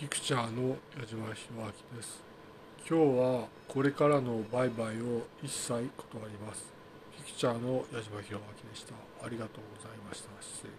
ピクチャーの矢島弘明です。今日はこれからの売買を一切断ります。ピクチャーの矢島弘明でした。ありがとうございました。失礼